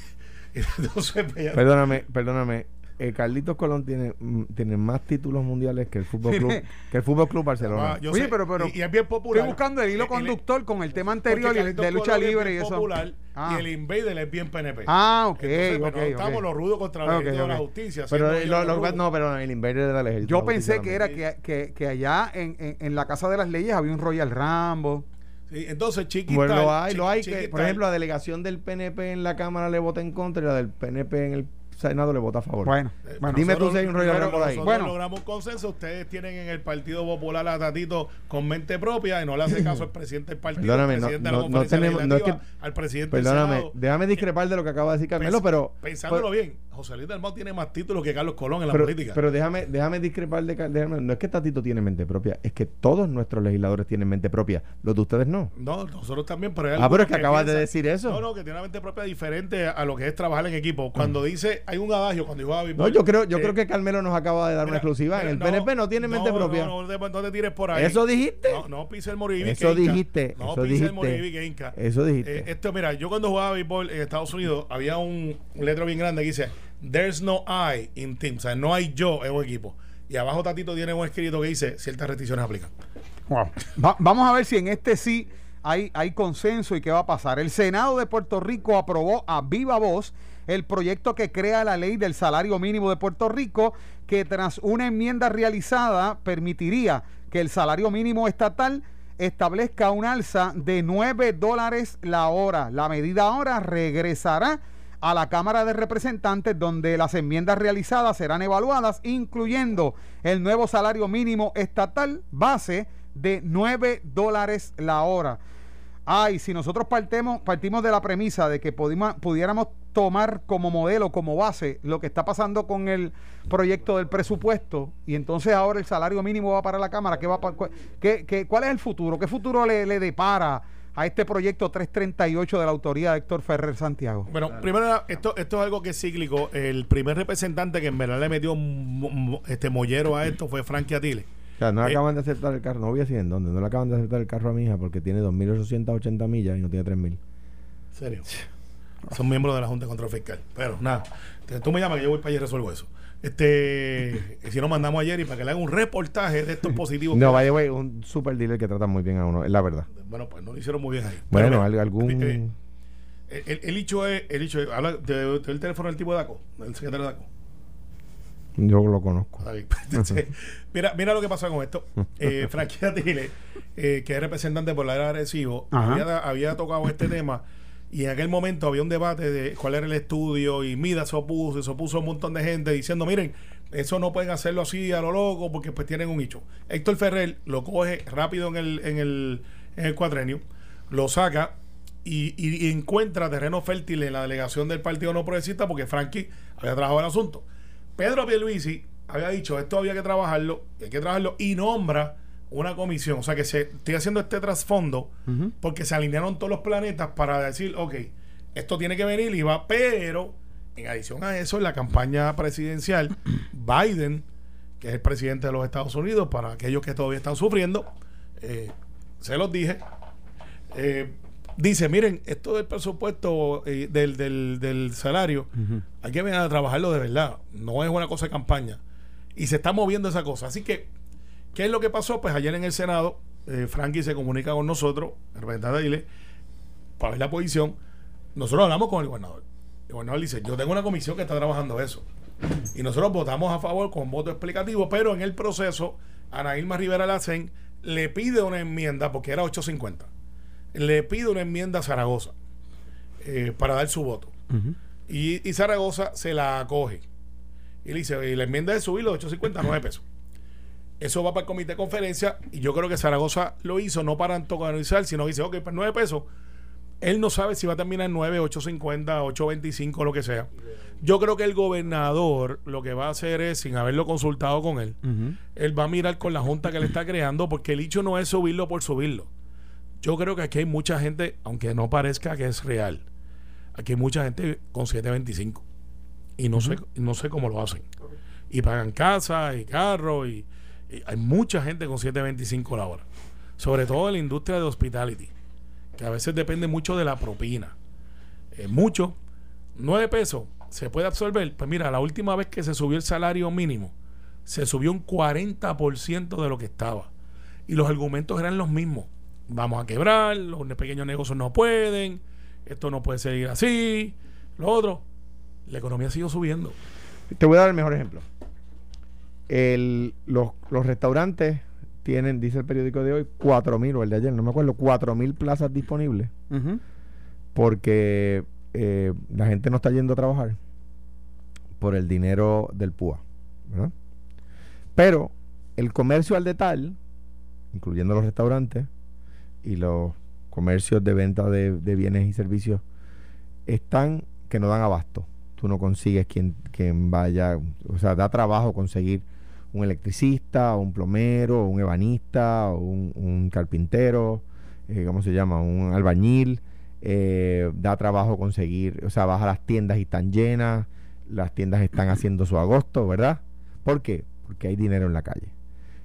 Entonces, pues, Perdóname, perdóname. Eh, Carlitos Colón tiene, mm, tiene más títulos mundiales que el Fútbol Club, que el Fútbol Club Barcelona. Ah, yo Oye, sé, pero- pero y, y es bien popular. Estoy buscando el hilo Y- y- conductor con el tema anterior y de lucha Colón es libre y bien eso. popular Ah. y el Invader es bien PNP. Ah, ok, Entonces, pues, ok, no ok. estamos los rudos contra los Ok, enemigos de la justicia. pero ellos lo, los lo no, pero el Invader del ejército. Yo la pensé que era que, que, que allá en, en, en la Casa de las Leyes había un Royal Rumble. Sí, entonces, chiquital. Bueno, lo hay, lo hay. Que, por ejemplo, la delegación del PNP en la Cámara le vota en contra y la del PNP en el Senado le vota a favor. Bueno, eh, bueno. Dime tú nosotros- si hay un Royal pero Rumble ahí. Nosotros Bueno. logramos un consenso. Ustedes tienen en el Partido Popular a Tatito con mente propia y no le hace caso al presidente del partido. Perdóname, no- de no- no tenemos- no es que- al presidente del Perdóname, Senado. déjame discrepar de lo que acaba de decir Carmelo, Pens- pero. Pensándolo pero- bien, José Luis Dalmau tiene más títulos que Carlos Colón en la pero, política. pero déjame, déjame discrepar de, Car- déjame- no es que Tatito tiene mente propia, es que todos nuestros legisladores tienen mente propia. Los de ustedes no. No, nosotros también, pero Ah, pero es algunos que acabas de piensan- decir eso. No, no, que tiene una mente propia diferente a lo que es trabajar en equipo. Cuando dice, hay un adagio, cuando dijo a No, yo creo, yo creo que Carmelo nos acaba de dar una mira, exclusiva. En el PNP no tiene mente no, propia. No, no, no te tires por ahí. Eso dijiste. No, no pise el Moribi. Eso que Inca. dijiste, No eso pise dijiste. el Moribi que Inca. Eso dijiste. Eh, esto, mira, yo cuando jugaba béisbol en Estados Unidos, había un, un letrero bien grande que dice, There's no I in team. O sea, no hay yo en un equipo. Y abajo Tatito tiene un escrito que dice, ciertas restricciones aplican. Wow. Va- vamos a ver si en este sí hay, hay consenso y qué va a pasar. El Senado de Puerto Rico aprobó a viva voz el proyecto que crea la ley del salario mínimo de Puerto Rico, que tras una enmienda realizada permitiría que el salario mínimo estatal establezca un alza de 9 dólares la hora. La medida ahora regresará a la Cámara de Representantes donde las enmiendas realizadas serán evaluadas, incluyendo el nuevo salario mínimo estatal base de 9 dólares la hora. Ay, si nosotros partimos, partimos de la premisa de que pudiéramos tomar como modelo, como base, lo que está pasando con el proyecto del presupuesto, y entonces ahora el salario mínimo va para la Cámara, ¿qué va qué, qué, ¿cuál es el futuro? ¿Qué futuro le, le, depara a este proyecto 338 de la autoría de Héctor Ferrer Santiago? Bueno, primero, esto, esto es algo que es cíclico. El primer representante que en verdad le metió este mollero a esto fue Frankie Atile sea, no le eh, acaban de aceptar el carro, no voy a decir en dónde, no le acaban de aceptar el carro a mi hija porque tiene 2.880 millas y no tiene 3.000. ¿Serio? Son miembros de la Junta de Control Fiscal. Pero nada, tú me llamas que yo voy para allá y resuelvo eso. Este, si no mandamos ayer y para que le haga un reportaje de estos positivos. no, vaya, güey, un super dealer que trata muy bien a uno, es la verdad. Bueno, pues no lo hicieron muy bien ahí. Bueno, algún. el, el, hecho es, el hecho es, habla, te, el teléfono del tipo de DACO, del secretario de DACO. Yo lo conozco. mira, mira lo que pasó con esto. Eh, Frankie Atile, eh, que es representante por la era agresivo, había, tocado este tema y en aquel momento había un debate de cuál era el estudio y Mida se opuso, se opuso un montón de gente diciendo, miren, eso no pueden hacerlo así a lo loco porque pues tienen un hecho. Héctor Ferrer lo coge rápido en el, en el, en el cuadrenio, lo saca y, y, encuentra terreno fértil en la delegación del Partido No Progresista porque Frankie había trabajado el asunto. Pedro Pierluisi había dicho esto había que trabajarlo, hay que trabajarlo y nombra una comisión. O sea que se estoy haciendo este trasfondo porque se alinearon todos los planetas para decir, ok, esto tiene que venir y va, pero en adición a eso, en la campaña presidencial, Biden, que es el presidente de los Estados Unidos, para aquellos que todavía están sufriendo, eh, se los dije, eh, dice, miren, esto del presupuesto eh, del, del, del, salario, hay que venir a trabajarlo de verdad, no es una cosa de campaña. Y se está moviendo esa cosa. Así que, ¿qué es lo que pasó? Pues ayer en el Senado, eh, Frankie se comunica con nosotros, el representante de ILE, para ver la posición. Nosotros hablamos con el gobernador. El gobernador dice, yo tengo una comisión que está trabajando eso. Y nosotros votamos a favor con voto explicativo, pero en el proceso, Ana Irma Rivera Lacen le pide una enmienda porque era 850 le pide una enmienda a Zaragoza eh, para dar su voto. y, Zaragoza se la acoge. Y le dice, y la enmienda de subirlo de 859 pesos. Eso va para el comité de conferencia y yo creo que Zaragoza lo hizo no para antagonizar, sino que dice, ok, pues 9 pesos. Él no sabe si va a terminar en 9, 850, 825, lo que sea. Yo creo que el gobernador lo que va a hacer es, sin haberlo consultado con él, él va a mirar con la junta que le está creando, porque el hecho no es subirlo por subirlo. Yo creo que aquí hay mucha gente, aunque no parezca que es real, aquí hay mucha gente con 725 y no sé no sé cómo lo hacen. Y pagan casa y carro y, hay mucha gente con 725 la hora. Sobre todo en la industria de hospitality, que a veces depende mucho de la propina. es mucho, 9 pesos se puede absorber. Pues mira, la última vez que se subió el salario mínimo, se subió un 40% de lo que estaba. Y los argumentos eran los mismos vamos a quebrar, los pequeños negocios no pueden, esto no puede seguir así, lo otro. La economía sigue subiendo. Te voy a dar el mejor ejemplo. los, restaurantes tienen, dice el periódico de hoy, 4.000 o el de ayer, no me acuerdo, 4.000 plazas disponibles porque eh, la gente no está yendo a trabajar por el dinero del PUA. Pero el comercio al detal, incluyendo los restaurantes, y los comercios de venta de, bienes y servicios están que no dan abasto. Tú no consigues quien, quien vaya, o sea, da trabajo conseguir un electricista, un plomero, un ebanista, un, un carpintero, eh, ¿cómo se llama? Un albañil. Eh, da trabajo conseguir, o sea, vas a las tiendas y están llenas, las tiendas están haciendo su agosto, ¿verdad? ¿Por qué? Porque hay dinero en la calle.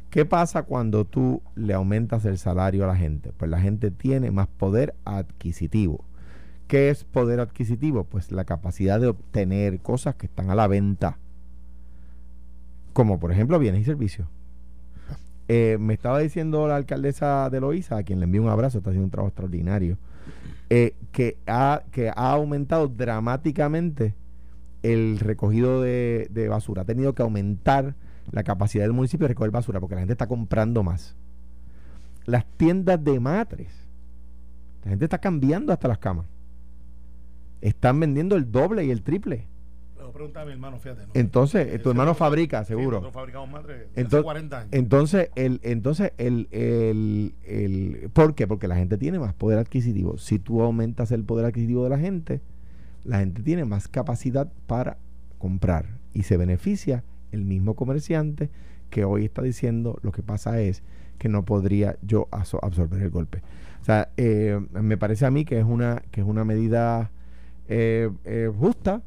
¿Qué pasa cuando tú le aumentas el salario a la gente? Pues la gente tiene más poder adquisitivo. ¿Qué es poder adquisitivo? Pues la capacidad de obtener cosas que están a la venta. Como por ejemplo bienes y servicios. Eh, me estaba diciendo la alcaldesa de Loíza, a quien le envío un abrazo, está haciendo un trabajo extraordinario, eh, que, ha, que ha aumentado dramáticamente el recogido de, de basura. Ha tenido que aumentar la capacidad del municipio de recoger basura, porque la gente está comprando más. las tiendas de matres. La gente está cambiando hasta las camas. Están vendiendo el doble y el triple. Pero pregunta a mi hermano, fíjate. ¿no? Entonces, tu hermano fabrica, sí, seguro. nosotros fabricamos madres desde hace Entonces, 40 años. entonces, el, entonces el, el, el- ¿por qué? Porque la gente tiene más poder adquisitivo. Si tú aumentas el poder adquisitivo de la gente, la gente tiene más capacidad para comprar y se beneficia el mismo comerciante que hoy está diciendo lo que pasa es que no podría yo absorber el golpe. O sea, eh, me parece a mí que es una que es una medida eh, eh, justa.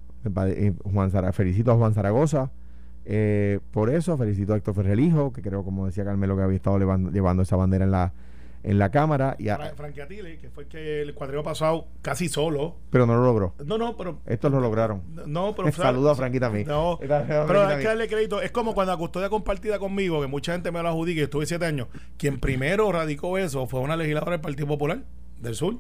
Eh, Juan Zara- felicito a Juan Zaragoza eh, por eso. Felicito a Héctor Ferrelijo, que creo, como decía Carmelo, que había estado llevando, llevando esa bandera en la en la cámara, y a- Fra- Frankie Atile, que fue el que el cuadrillo pasado casi solo. pero no lo logró. No, no, pero. Estos lo lograron. No, pero. Saludo a Frankie también. No, pero hay que darle crédito. Es como cuando la custodia compartida conmigo, que mucha gente me lo adjudica, y estuve siete años. Quien primero radicó eso fue una legisladora del Partido Popular del Sur,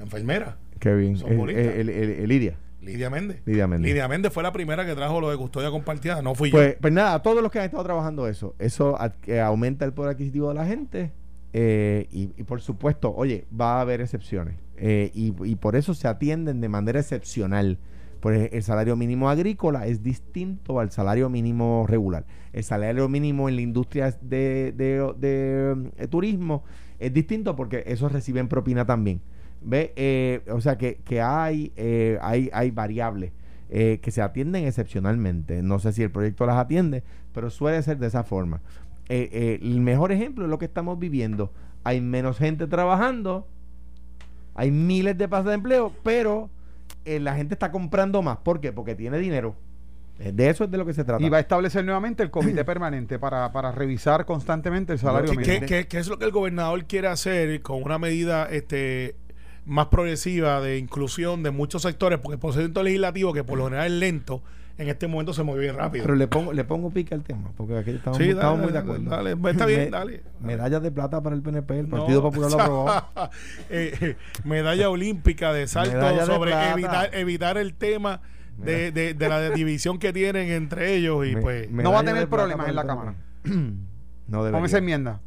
enfermera, Qué bien. El- el- el Lidia. Lidia Méndez. Lidia Méndez. Lidia Méndez fue la primera que trajo lo de custodia compartida, no fui Pues, pues nada, a todos los que han estado trabajando eso, eso aumenta el poder adquisitivo de la gente eh, y, y por supuesto, oye, va a haber excepciones eh, y, por eso se atienden de manera excepcional. Pues el salario mínimo agrícola es distinto al salario mínimo regular. El salario mínimo en la industria de, de- eh, turismo es distinto porque esos reciben propina también. ¿Ve? Eh, o sea que, que hay, eh, hay, hay variables que se atienden excepcionalmente. No sé si el proyecto las atiende, pero suele ser de esa forma. Eh, eh, el mejor ejemplo es lo que estamos viviendo. Hay menos gente trabajando, hay miles de plazas de empleo, pero eh, la gente está comprando más. ¿Por qué? Porque tiene dinero. De eso es de lo que se trata. Y va a establecer nuevamente el comité permanente para, para revisar constantemente el salario ¿Qué, mínimo. qué- qué- qué es lo que el gobernador quiere hacer con una medida este más progresiva de inclusión de muchos sectores? Porque el procedimiento legislativo, que por lo general es lento, en este momento se mueve bien rápido. Pero le pongo, le pongo pique al tema, porque aquí estamos, Sí, estamos dale, muy de acuerdo. dale, dale, está bien, Me- dale. Medallas de plata para el PNP, el No. Partido Popular lo aprobó. Eh, eh, medalla olímpica de salto Medalla sobre evitar, evitar el tema de, de- de la división que tienen entre ellos y Me- pues, No va a tener problemas en la Cámara. No Con debería. esa enmienda.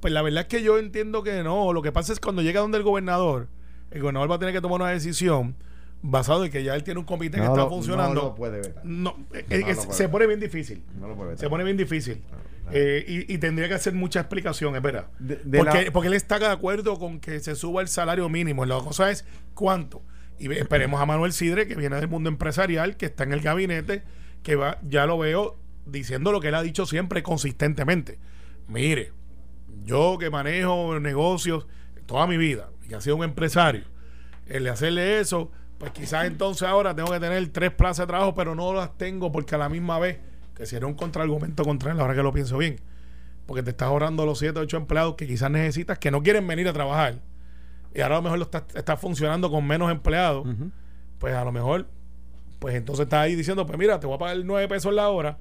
pues la verdad es que yo entiendo que no. Lo que pasa es que cuando llega donde el gobernador, el gobernador va a tener que tomar una decisión basado en que ya él tiene un comité que está lo- funcionando. No lo puede vetar. No, eh, No eh, eh, se pone bien difícil. No lo puede vetar. Se pone bien difícil. Eh, y, y tendría que hacer mucha explicación, es verdad. De- de porque, la- porque él está de acuerdo con que se suba el salario mínimo. La cosa es cuánto. Y esperemos a Manuel Sidre, que viene del mundo empresarial, que está en el gabinete, que va, ya lo veo diciendo lo que él ha dicho siempre consistentemente. Mire, yo que manejo negocios toda mi vida y ha sido un empresario, el de hacerle eso, pues quizás entonces ahora tengo que tener tres plazas de trabajo, pero no las tengo porque a la misma vez, que sería un contraargumento contra él, ahora que lo pienso bien, porque te estás ahorrando los 7 o 8 empleados que quizás necesitas que no quieren venir a trabajar y ahora a lo mejor lo estás está funcionando con menos empleados, pues a lo mejor, pues entonces estás ahí diciendo, pues mira, te voy a pagar 9 pesos la hora.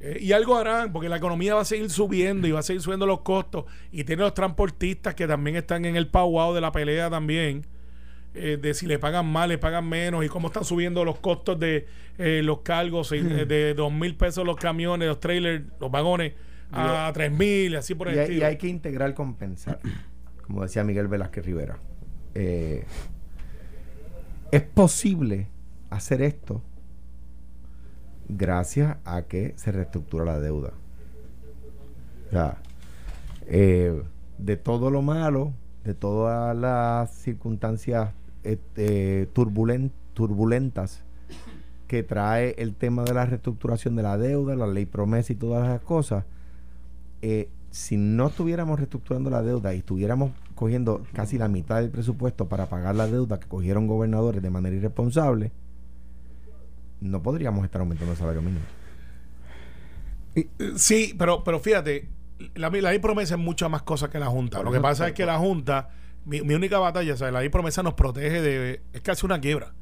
Eh, y algo harán, porque la economía va a seguir subiendo y va a seguir subiendo los costos. Y tiene los transportistas que también están en el pauado de la pelea también. Eh, de si le pagan más, le pagan menos. Y cómo están subiendo los costos de eh, los cargos. eh, de dos mil pesos los camiones, los trailers, los vagones, a tres mil, así por el y, hay, estilo. y hay que integrar compensar, como decía Miguel Velázquez Rivera. Eh, es posible hacer esto gracias a que se reestructura la deuda. O sea, de todo lo malo, de todas las circunstancias este, turbulen- turbulentas que trae el tema de la reestructuración de la deuda, la ley promesa y todas esas cosas, eh, si no estuviéramos reestructurando la deuda y estuviéramos cogiendo casi la mitad del presupuesto para pagar la deuda que cogieron gobernadores de manera irresponsable, no podríamos estar aumentando el salario mínimo. Sí, pero, pero fíjate, la, ley promesa es muchas más cosas que la Junta. Lo que pasa es que la Junta, mi, mi única batalla, o sea, la ley promesa nos protege de. Es casi una quiebra.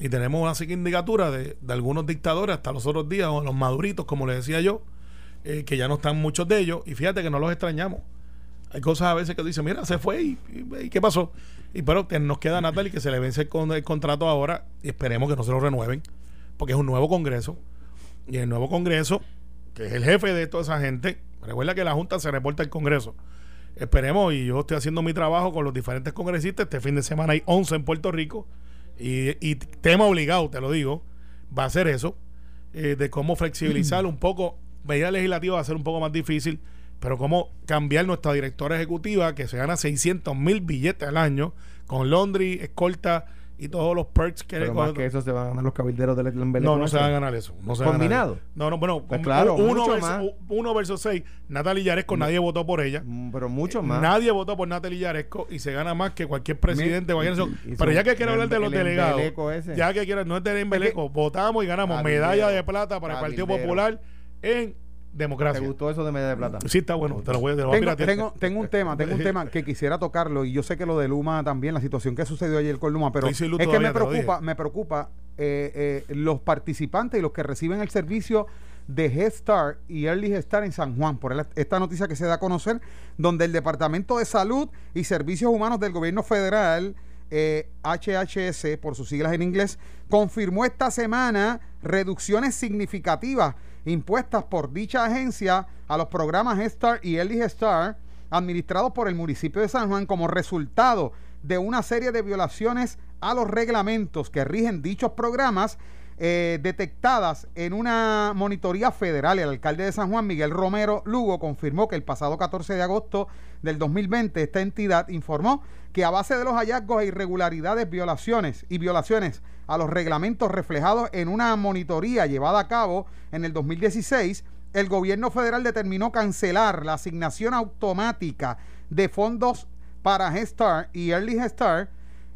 Y tenemos una sindicatura de, de algunos dictadores hasta los otros días, o los maduritos, como le decía yo, eh, que ya no están muchos de ellos. Y fíjate que no los extrañamos. Hay cosas a veces que tú dices, mira, se fue y, y- y ¿qué pasó? Y pero que nos queda Natalie que se le vence con- el contrato ahora y esperemos que no se lo renueven, porque es un nuevo Congreso. Y el nuevo Congreso, que es el jefe de toda esa gente, recuerda que la Junta se reporta al Congreso. Esperemos, y yo estoy haciendo mi trabajo con los diferentes congresistas. Este fin de semana hay 11 en Puerto Rico. Y, y tema obligado, te lo digo, va a ser eso, eh, de cómo flexibilizar un poco. Medida legislativa va a ser un poco más difícil, pero cómo cambiar nuestra directora ejecutiva, que se gana 600 mil billetes al año, con Londres, escolta y todos los perks que Pero le- más que eso se van a ganar los cabilderos del no, no se eso. va a ganar eso. No se ¿Combinado? No, no, bueno, Pues claro, uno, versus, más. uno versus seis. Natalie Yaresco, nadie votó por ella. Mm, Pero mucho más. Nadie votó por Natalie Yaresco y se gana más que cualquier presidente. cualquier Pero ya que quiere hablar de los el delegados, ya que quiere, no es del embeleco, votamos y ganamos medalla de plata para el Partido. Popular en ¿Te democracia. gustó eso de medalla de plata? Sí, está bueno, te lo voy, te lo voy a Tengo, tengo, tengo un tema, tengo un tema que quisiera tocarlo y yo sé que lo de Luma también, la situación que sucedió ayer con Luma, pero es que todavía, me te preocupa, me preocupa eh, eh, los participantes y los que reciben el servicio de Head Start y Early Head Start en San Juan, por esta noticia que se da a conocer, donde el Departamento de Salud y Servicios Humanos del Gobierno Federal, eh, HHS, por sus siglas en inglés, confirmó esta semana reducciones significativas impuestas por dicha agencia a los programas Head Start y Early Head administrados por el municipio de San Juan como resultado de una serie de violaciones a los reglamentos que rigen dichos programas eh, detectadas en una monitoría federal. El alcalde de San Juan, Miguel Romero Lugo, confirmó que el pasado 14 de agosto del 2020 esta entidad informó que a base de los hallazgos e irregularidades, violaciones y violaciones a los reglamentos reflejados en una monitoría llevada a cabo en el 2016, el gobierno federal determinó cancelar la asignación automática de fondos para Head Start y Early Head Start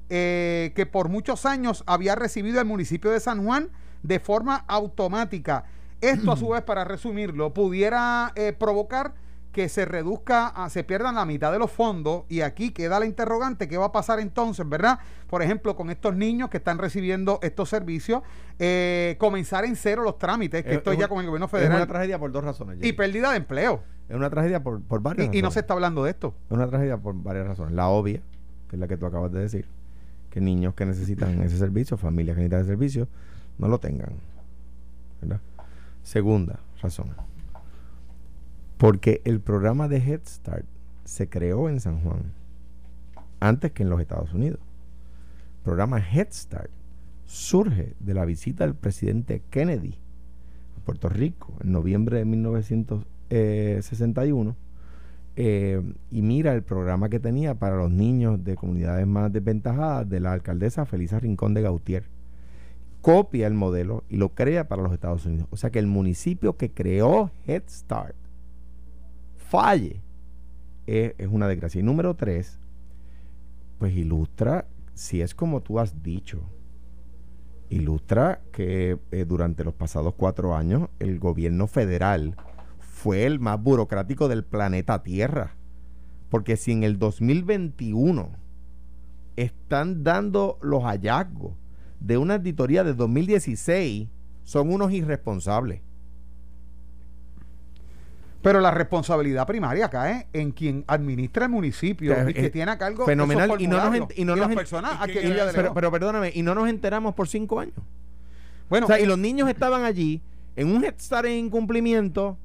eh, que por muchos años había recibido el municipio de San Juan de forma automática. Esto, a su vez, para resumirlo, pudiera eh, provocar que se reduzca, a- se pierdan la mitad de los fondos y aquí queda la interrogante, ¿qué va a pasar entonces, verdad? Por ejemplo, con estos niños que están recibiendo estos servicios, eh, comenzar en cero los trámites, que Es- esto es ya un- con el gobierno Es una federal, tragedia por dos razones. y pérdida de empleo. Es una tragedia por, por varias Y, y no se razones. está hablando de esto. Es una tragedia por varias razones. La obvia, que es la que tú acabas de decir, que niños que necesitan ese servicio, familias que necesitan ese servicio, no lo tengan. ¿verdad? Segunda razón. Porque el programa de Head Start se creó en San Juan antes que en los Estados Unidos. El programa Head Start surge de la visita del presidente Kennedy a Puerto Rico en noviembre de 1961 eh, y mira el programa que tenía para los niños de comunidades más desventajadas de la alcaldesa Felisa Rincón de Gautier. Copia el modelo y lo crea para los Estados Unidos. O sea que el municipio que creó Head Start falle es, es una desgracia. Y número tres, pues ilustra, si es como tú has dicho, ilustra que eh, durante los pasados cuatro años el gobierno federal fue el más burocrático del planeta Tierra. Porque si en el 2021 están dando los hallazgos de una auditoría de 2016, son unos irresponsables. Pero la responsabilidad primaria cae en quien administra el municipio Que, y que eh, tiene a cargo fenomenal, esos y no nos y no nos las ent- personas ¿y a quien. Pero, pero perdóname, y no nos enteramos por cinco años. bueno, o sea, y los niños estaban allí en un Head Start en incumplimiento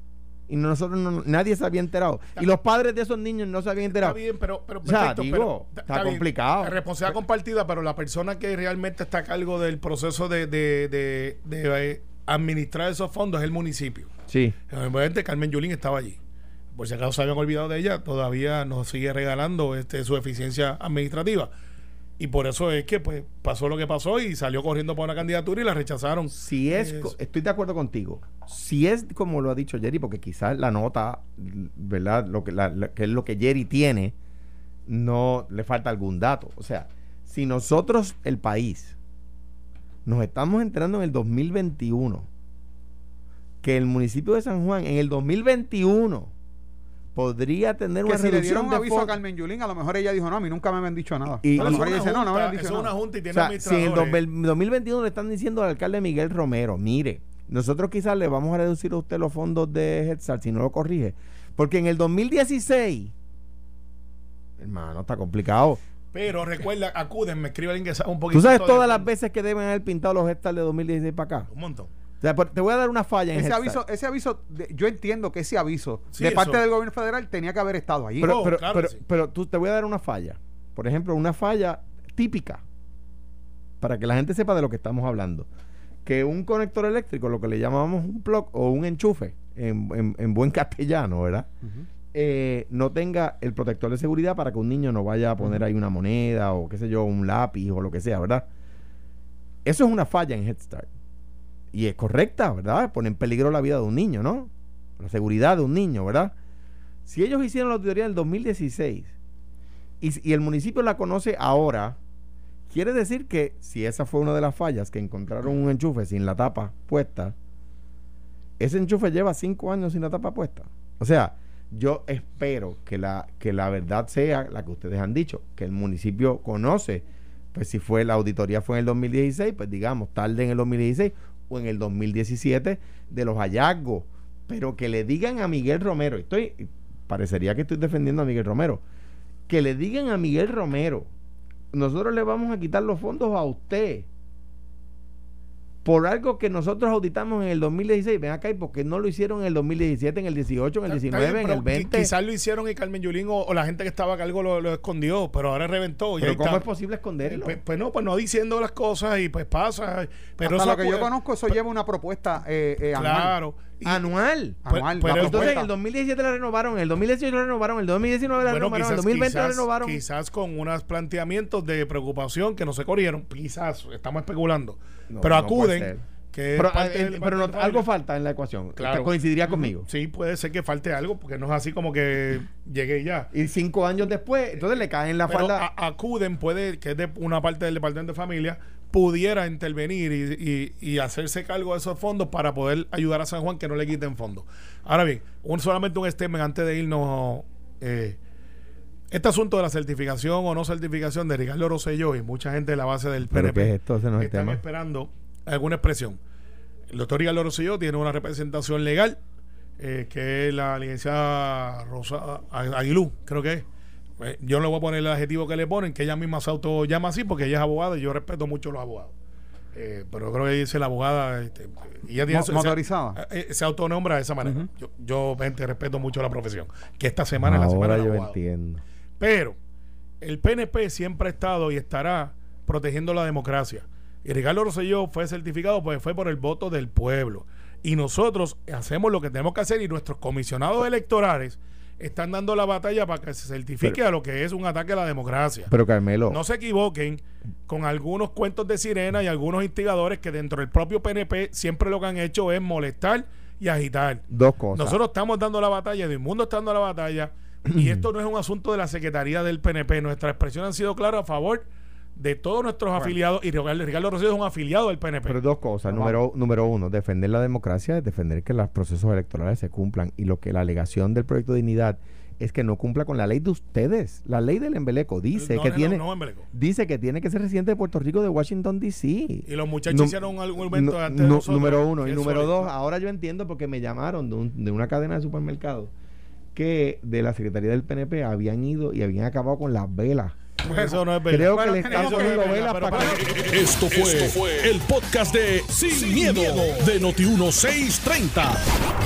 y nosotros no- nadie se había enterado. Y los padres de esos niños no se habían Está enterado. bien, pero, pero O sea, perfecto, digo, pero está bien. complicado. Responsabilidad compartida, pero la persona que realmente está a cargo del proceso de, de, de- de, eh, administrar esos fondos es el municipio. Sí. Obviamente Carmen Yulín estaba allí. Por si acaso se habían olvidado de ella, todavía nos sigue regalando este, su eficiencia administrativa. Y por eso es que pues pasó lo que pasó y salió corriendo para una candidatura y la rechazaron. Si es, estoy de acuerdo contigo. Si es como lo ha dicho Jerry, porque quizás la nota, ¿verdad? Lo que, la- la- que es lo que Jerry tiene, no le falta algún dato. O sea, si nosotros, el país, nos estamos enterando en el 2021 que el municipio de San Juan en el 2021 podría tener que una si le dieron un de aviso a. Carmen Yulín, a lo mejor ella dijo, no, a mí nunca me habían dicho nada. Y- a lo mejor ella dice, una no, no me junta, habían dicho es una nada. junta y O tiene sea, si en el administradores. 2000 2021 le están diciendo al alcalde Miguel Romero, mire, nosotros quizás le vamos a reducir a usted los fondos de Start si no lo corrige. Porque en el 2016, hermano, está complicado. Pero recuerda, acuden, me escribe alguien que sabe un poquito. ¿Tú sabes todas las veces que deben haber pintado los Start de 2016 para acá? Un montón. Sea, te voy a dar una falla en Ese Head aviso, Start. ese aviso, de- yo entiendo que ese aviso Sí, de eso. parte del gobierno federal tenía que haber estado ahí. Pero, Oh, pero, claro pero, sí. pero tú te voy a dar una falla. Por ejemplo, una falla típica. Para que la gente sepa de lo que estamos hablando. Que un conector eléctrico, lo que le llamamos un plug o un enchufe, en, en- en buen castellano, ¿verdad? Eh, no tenga el protector de seguridad para que un niño no vaya a poner ahí una moneda o qué sé yo, un lápiz o lo que sea, ¿verdad? Eso es una falla en Head Start. Y es correcta, ¿verdad? Pone en peligro la vida de un niño, ¿no? La seguridad de un niño, ¿verdad? Si ellos hicieron la auditoría en el 2016 y, y el municipio la conoce ahora, quiere decir que si esa fue una de las fallas, que encontraron un enchufe sin la tapa puesta, ese enchufe lleva cinco años sin la tapa puesta. O sea, yo espero que la, que la verdad sea la que ustedes han dicho, que el municipio conoce, pues si fue la auditoría fue en el 2016, pues digamos, tarde en el 2016 o en el 2017 de los hallazgos, pero que le digan a Miguel Romero, estoy, parecería que estoy defendiendo a Miguel Romero, que le digan a Miguel Romero, nosotros le vamos a quitar los fondos a usted por algo que nosotros auditamos en el 2016. Ven acá, ¿y por qué no lo hicieron en el 2017, en el 18, en el Está 19, bien, en el 20? qui- Quizás lo hicieron y Carmen Yulín o, o la gente que estaba a cargo lo, lo escondió, pero ahora reventó. y Pero ahí ¿cómo está. es posible esconderlo? Pues, pues no, pues no diciendo las cosas y pues pasa. Pero Hasta eso lo que yo acu- conozco, eso lleva una propuesta eh, eh. Claro. Anual. Pues- Anual, pero la entonces en el 2017 la renovaron, en el 2018 la renovaron, en el 2019 la bueno, renovaron, en el 2020 la quizás- renovaron. quizás con unos planteamientos de preocupación que no se corrieron, quizás, estamos especulando. No, pero acuden, que Pero, eh, pero no- algo falta en la ecuación. Claro. Coincidiría conmigo. Sí, puede ser que falte algo, porque no es así como que llegué y ya. Y cinco años después, entonces le caen la Pero falda. a- acuden, puede, que es de una parte del Departamento de Familia, pudiera intervenir y, y- y hacerse cargo de esos fondos para poder ayudar a San Juan que no le quiten fondos. Ahora bien, un, solamente un statement antes de irnos. eh, este asunto de la certificación o no certificación de Ricardo Rosselló y mucha gente de la base del ¿Pero PNP qué es esto? Están tema. esperando alguna expresión. El doctor Ricardo Rosselló tiene una representación legal, eh, que es la licenciada Rosa Aguilú, creo que es. Eh, yo no le voy a poner el adjetivo que le ponen, que ella misma se auto llama así, porque ella es abogada y yo respeto mucho a los abogados. Eh, pero creo que dice la abogada. Este, y ella tiene Mo- su- motorizada. Se, eh, se autonombra de esa manera. Yo, yo gente, respeto mucho la profesión. Que esta semana es la semana Ahora yo abogado. entiendo. Pero el PNP siempre ha estado y estará protegiendo la democracia. Y Ricardo Rosselló fue certificado, pues fue por el voto del pueblo. Y nosotros hacemos lo que tenemos que hacer y nuestros comisionados electorales están dando la batalla para que se certifique Pero- a lo que es un ataque a la democracia. Pero Carmelo, no se equivoquen con algunos cuentos de sirena y algunos instigadores que dentro del propio PNP siempre lo que han hecho es molestar y agitar. dos cosas. Nosotros estamos dando la batalla, el mundo está dando la batalla, y esto no es un asunto de la Secretaría del PNP. Nuestras expresiones han sido claras a favor de todos nuestros afiliados, y Ricardo, Rosselló es un afiliado del PNP. Pero dos cosas. Número, número uno, defender la democracia es defender que los procesos electorales se cumplan. Y lo que la alegación del proyecto de dignidad es que no cumpla con la ley de ustedes. La ley del embeleco dice No, que no, tiene no, dice que tiene que ser residente de Puerto Rico de Washington DC. Y los muchachos Num- hicieron un argumento antes de nosotros, número uno. Y número dos, ahora yo entiendo porque me llamaron de, un- de una cadena de supermercados que de la Secretaría del PNP habían ido y habían acabado con las velas. Eso no es verdad. Creo Bueno, que le tenemos que pero para para- que... Esto fue, el podcast de Sin, miedo, de Noti1630.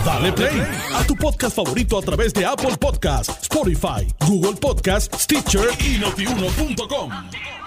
Dale play a tu podcast favorito a través de Apple Podcasts, Spotify, Google Podcasts, Stitcher y notiuno.com.